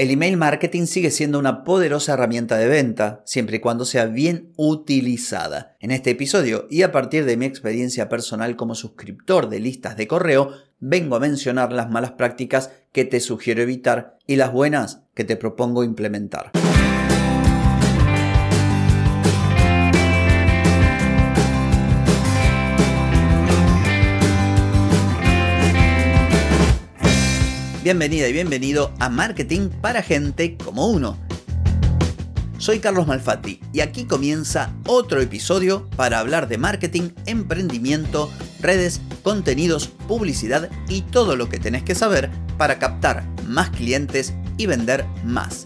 El email marketing sigue siendo una poderosa herramienta de venta, siempre y cuando sea bien utilizada. En este episodio, y a partir de mi experiencia personal como suscriptor de listas de correo, vengo a mencionar las malas prácticas que te sugiero evitar y las buenas que te propongo implementar. Bienvenida y bienvenido a Marketing para gente como uno. Soy Carlos Malfatti y aquí comienza otro episodio para hablar de marketing, emprendimiento, redes, contenidos, publicidad y todo lo que tenés que saber para captar más clientes y vender más.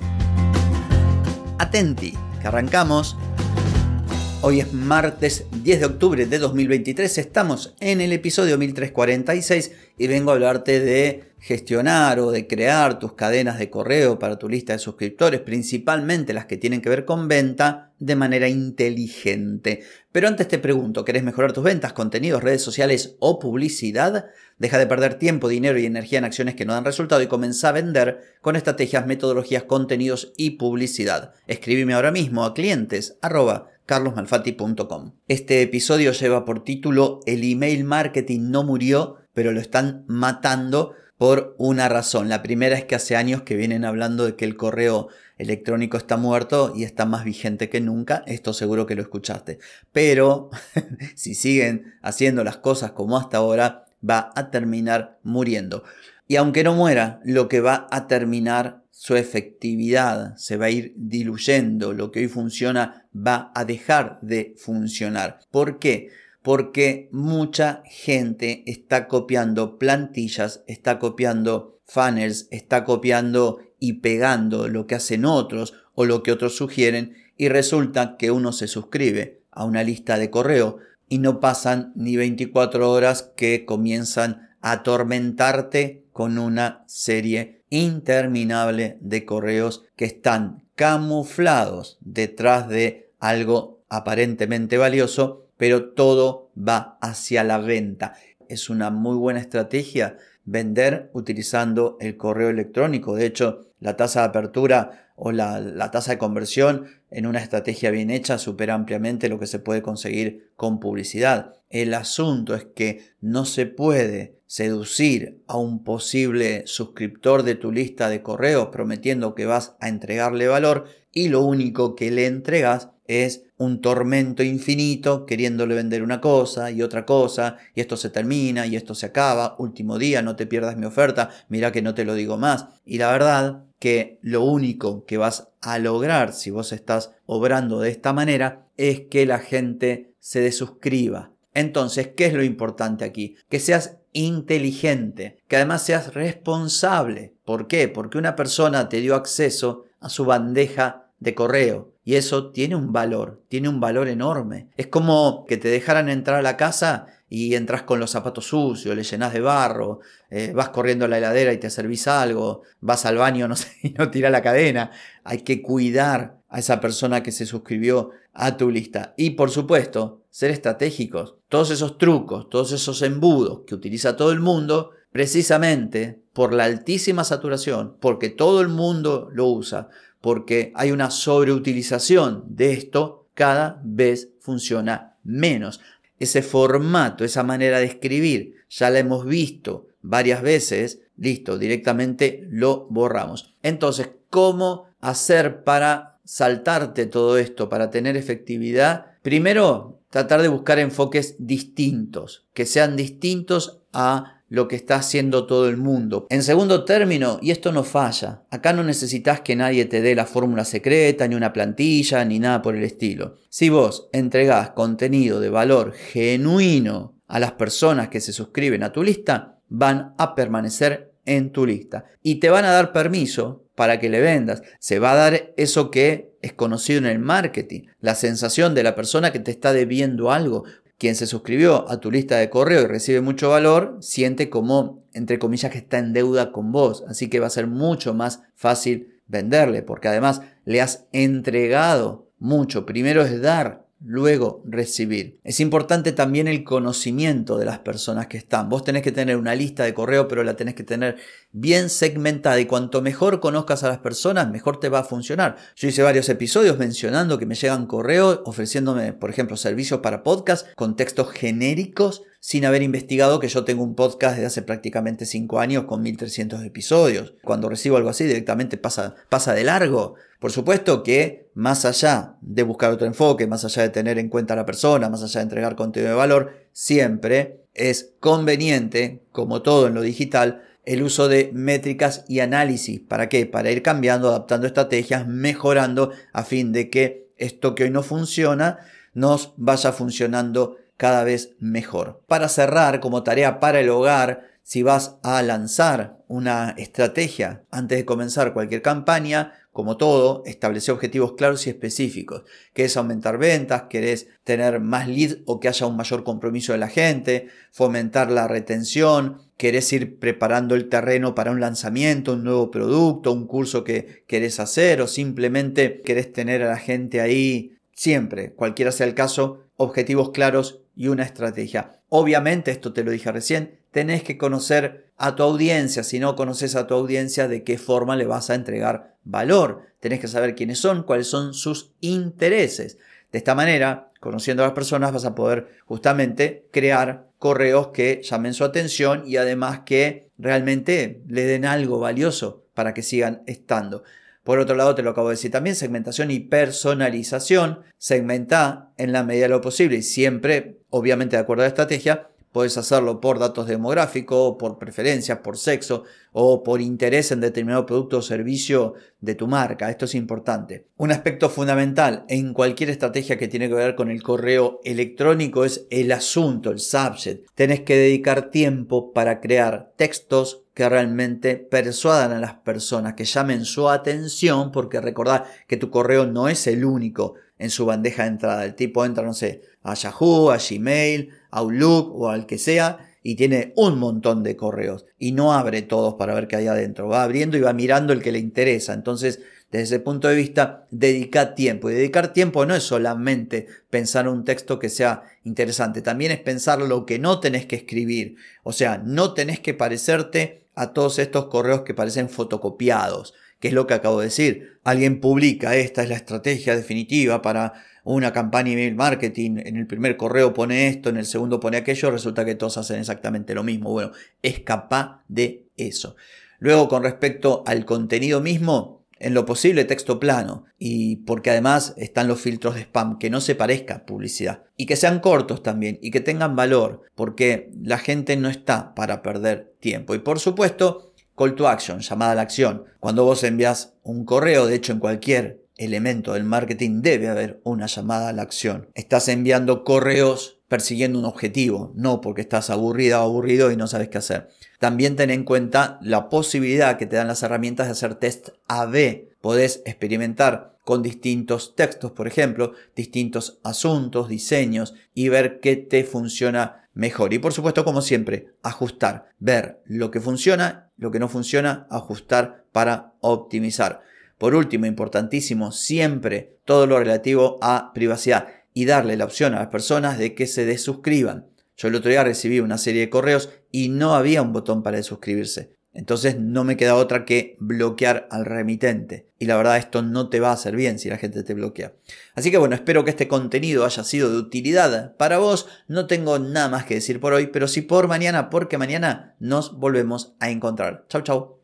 Atenti, que arrancamos. Hoy es martes 10 de octubre de 2023, estamos en el episodio 1346 y vengo a hablarte de gestionar o de crear tus cadenas de correo para tu lista de suscriptores, principalmente las que tienen que ver con venta, de manera inteligente. Pero antes te pregunto, ¿querés mejorar tus ventas, contenidos, redes sociales o publicidad? Deja de perder tiempo, dinero y energía en acciones que no dan resultado y comienza a vender con estrategias, metodologías, contenidos y publicidad. Escríbeme ahora mismo a clientes carlosmalfatti.com. Este episodio lleva por título El email marketing no murió, pero lo están matando por una razón. La primera es que hace años que vienen hablando de que el correo electrónico está muerto y está más vigente que nunca. Esto seguro que lo escuchaste. Pero si siguen haciendo las cosas como hasta ahora, va a terminar muriendo. Y aunque no muera, lo que va a terminar su efectividad se va a ir diluyendo. Lo que hoy funciona va a dejar de funcionar. ¿Por qué? Porque mucha gente está copiando plantillas, está copiando funnels, está copiando y pegando lo que hacen otros o lo que otros sugieren y resulta que uno se suscribe a una lista de correo y no pasan ni 24 horas que comienzan a atormentarte con una serie interminable de correos que están camuflados detrás de algo aparentemente valioso pero todo va hacia la venta. Es una muy buena estrategia vender utilizando el correo electrónico. De hecho, la tasa de apertura o la, tasa de conversión en una estrategia bien hecha supera ampliamente lo que se puede conseguir con publicidad. El asunto es que no se puede seducir a un posible suscriptor de tu lista de correos prometiendo que vas a entregarle valor y lo único que le entregas es un tormento infinito queriéndole vender una cosa y otra cosa y esto se termina y esto se acaba, último día, no te pierdas mi oferta, mira que no te lo digo más. Y la verdad que lo único que vas a lograr si vos estás obrando de esta manera es que la gente se desuscriba. Entonces, ¿qué es lo importante aquí? Que seas inteligente, que además seas responsable. ¿Por qué? Porque una persona te dio acceso a su bandeja de correo y eso tiene un valor, tiene un valor enorme. Es como que te dejaran entrar a la casa y entras con los zapatos sucios, le llenas de barro, eh, vas corriendo a la heladera y te servís algo, vas al baño no sé, y no tira la cadena. Hay que cuidar a esa persona que se suscribió a tu lista. Y por supuesto, ser estratégicos. Todos esos trucos, todos esos embudos que utiliza todo el mundo, precisamente por la altísima saturación, porque todo el mundo lo usa, porque hay una sobreutilización de esto, cada vez funciona menos. Ese formato, esa manera de escribir, ya la hemos visto varias veces, listo, directamente lo borramos. Entonces, ¿cómo hacer para saltarte todo esto, para tener efectividad? Primero, tratar de buscar enfoques distintos, que sean distintos a lo que está haciendo todo el mundo. En segundo término, y esto no falla, acá no necesitas que nadie te dé la fórmula secreta, ni una plantilla, ni nada por el estilo. Si vos entregás contenido de valor genuino a las personas que se suscriben a tu lista, van a permanecer en tu lista y te van a dar permiso para que le vendas. Se va a dar eso que es conocido en el marketing, la sensación de la persona que te está debiendo algo quien se suscribió a tu lista de correo y recibe mucho valor, siente como, entre comillas, que está en deuda con vos. Así que va a ser mucho más fácil venderle, porque además le has entregado mucho. Primero es dar luego recibir. Es importante también el conocimiento de las personas que están. Vos tenés que tener una lista de correo, pero la tenés que tener bien segmentada y cuanto mejor conozcas a las personas, mejor te va a funcionar. Yo hice varios episodios mencionando que me llegan correos ofreciéndome, por ejemplo, servicios para podcast con textos genéricos sin haber investigado que yo tengo un podcast de hace prácticamente 5 años con 1300 episodios. Cuando recibo algo así directamente pasa, pasa de largo. Por supuesto que más allá de buscar otro enfoque, más allá de tener en cuenta a la persona, más allá de entregar contenido de valor, siempre es conveniente, como todo en lo digital, el uso de métricas y análisis. ¿Para qué? Para ir cambiando, adaptando estrategias, mejorando a fin de que esto que hoy no funciona nos vaya funcionando cada vez mejor. Para cerrar, como tarea para el hogar, si vas a lanzar una estrategia antes de comenzar cualquier campaña, como todo, establece objetivos claros y específicos. ¿Querés aumentar ventas? ¿Querés tener más leads o que haya un mayor compromiso de la gente? ¿Fomentar la retención? ¿Querés ir preparando el terreno para un lanzamiento, un nuevo producto, un curso que querés hacer? ¿O simplemente querés tener a la gente ahí siempre, cualquiera sea el caso, objetivos claros y una estrategia. Obviamente, esto te lo dije recién, tenés que conocer a tu audiencia. Si no conoces a tu audiencia, de qué forma le vas a entregar valor. Tenés que saber quiénes son, cuáles son sus intereses. De esta manera, conociendo a las personas, vas a poder justamente crear correos que llamen su atención y además que realmente le den algo valioso para que sigan estando. Por otro lado, te lo acabo de decir también, segmentación y personalización. Segmenta en la medida de lo posible y siempre, obviamente de acuerdo a la estrategia, Puedes hacerlo por datos demográficos, por preferencias, por sexo o por interés en determinado producto o servicio de tu marca. Esto es importante. Un aspecto fundamental en cualquier estrategia que tiene que ver con el correo electrónico es el asunto, el subject. Tenés que dedicar tiempo para crear textos que realmente persuadan a las personas, que llamen su atención, porque recordad que tu correo no es el único en su bandeja de entrada. El tipo entra, no sé, a Yahoo, a Gmail, Outlook o al que sea y tiene un montón de correos y no abre todos para ver qué hay adentro. Va abriendo y va mirando el que le interesa. Entonces, desde ese punto de vista, dedica tiempo. Y dedicar tiempo no es solamente pensar un texto que sea interesante, también es pensar lo que no tenés que escribir. O sea, no tenés que parecerte a todos estos correos que parecen fotocopiados, que es lo que acabo de decir. Alguien publica, esta es la estrategia definitiva para una campaña email marketing, en el primer correo pone esto, en el segundo pone aquello, resulta que todos hacen exactamente lo mismo. Bueno, es capaz de eso. Luego, con respecto al contenido mismo, en lo posible texto plano y porque además están los filtros de spam, que no se parezca publicidad y que sean cortos también y que tengan valor, porque la gente no está para perder tiempo. Y por supuesto, call to action, llamada a la acción. Cuando vos envías un correo, de hecho en cualquier elemento del marketing debe haber una llamada a la acción. Estás enviando correos persiguiendo un objetivo, no porque estás aburrida o aburrido y no sabes qué hacer. También ten en cuenta la posibilidad que te dan las herramientas de hacer test AB. Podés experimentar con distintos textos, por ejemplo, distintos asuntos, diseños y ver qué te funciona mejor. Y por supuesto, como siempre, ajustar, ver lo que funciona, lo que no funciona, ajustar para optimizar. Por último, importantísimo, siempre todo lo relativo a privacidad y darle la opción a las personas de que se desuscriban. Yo el otro día recibí una serie de correos y no había un botón para desuscribirse. Entonces no me queda otra que bloquear al remitente. Y la verdad esto no te va a hacer bien si la gente te bloquea. Así que bueno, espero que este contenido haya sido de utilidad para vos. No tengo nada más que decir por hoy, pero sí por mañana, porque mañana nos volvemos a encontrar. Chau, chau.